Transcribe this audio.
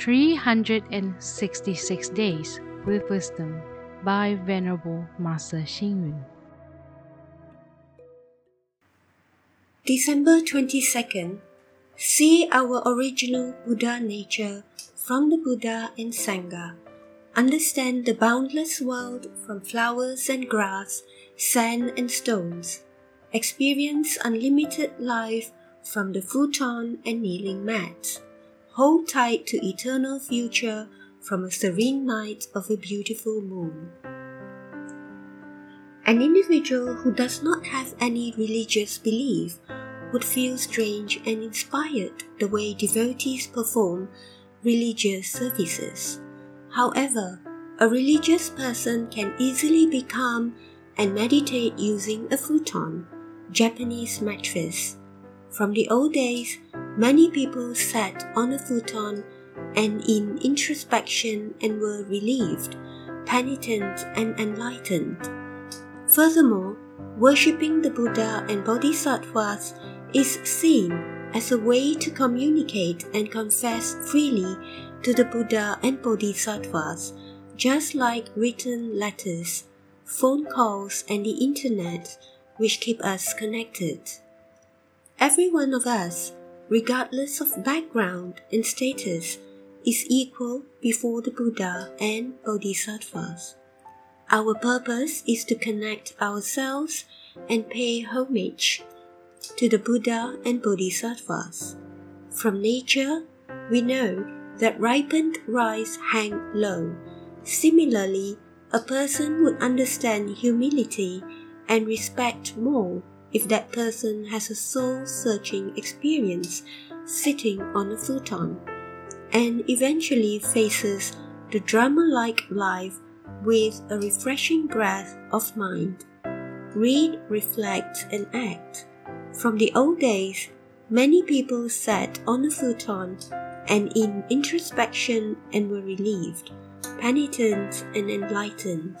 366 Days with Wisdom by Venerable Master Xing Yun. December 22nd. See our original Buddha nature from the Buddha and Sangha. Understand the boundless world from flowers and grass, sand and stones. Experience unlimited life from the futon and kneeling mat. Hold tight to eternal future from a serene night of a beautiful moon. An individual who does not have any religious belief would feel strange and inspired the way devotees perform religious services. However, a religious person can easily become and meditate using a futon, Japanese mattress. From the old days, many people sat on a futon and in introspection and were relieved, penitent, and enlightened. Furthermore, worshipping the Buddha and Bodhisattvas is seen as a way to communicate and confess freely to the Buddha and Bodhisattvas, just like written letters, phone calls, and the internet, which keep us connected. Every one of us, regardless of background and status, is equal before the Buddha and Bodhisattvas. Our purpose is to connect ourselves and pay homage to the Buddha and Bodhisattvas. From nature, we know that ripened rice hang low. Similarly, a person would understand humility and respect more if that person has a soul searching experience sitting on a futon and eventually faces the drama like life with a refreshing breath of mind. Read, reflect, and act. From the old days, many people sat on a futon and in introspection and were relieved, penitent, and enlightened.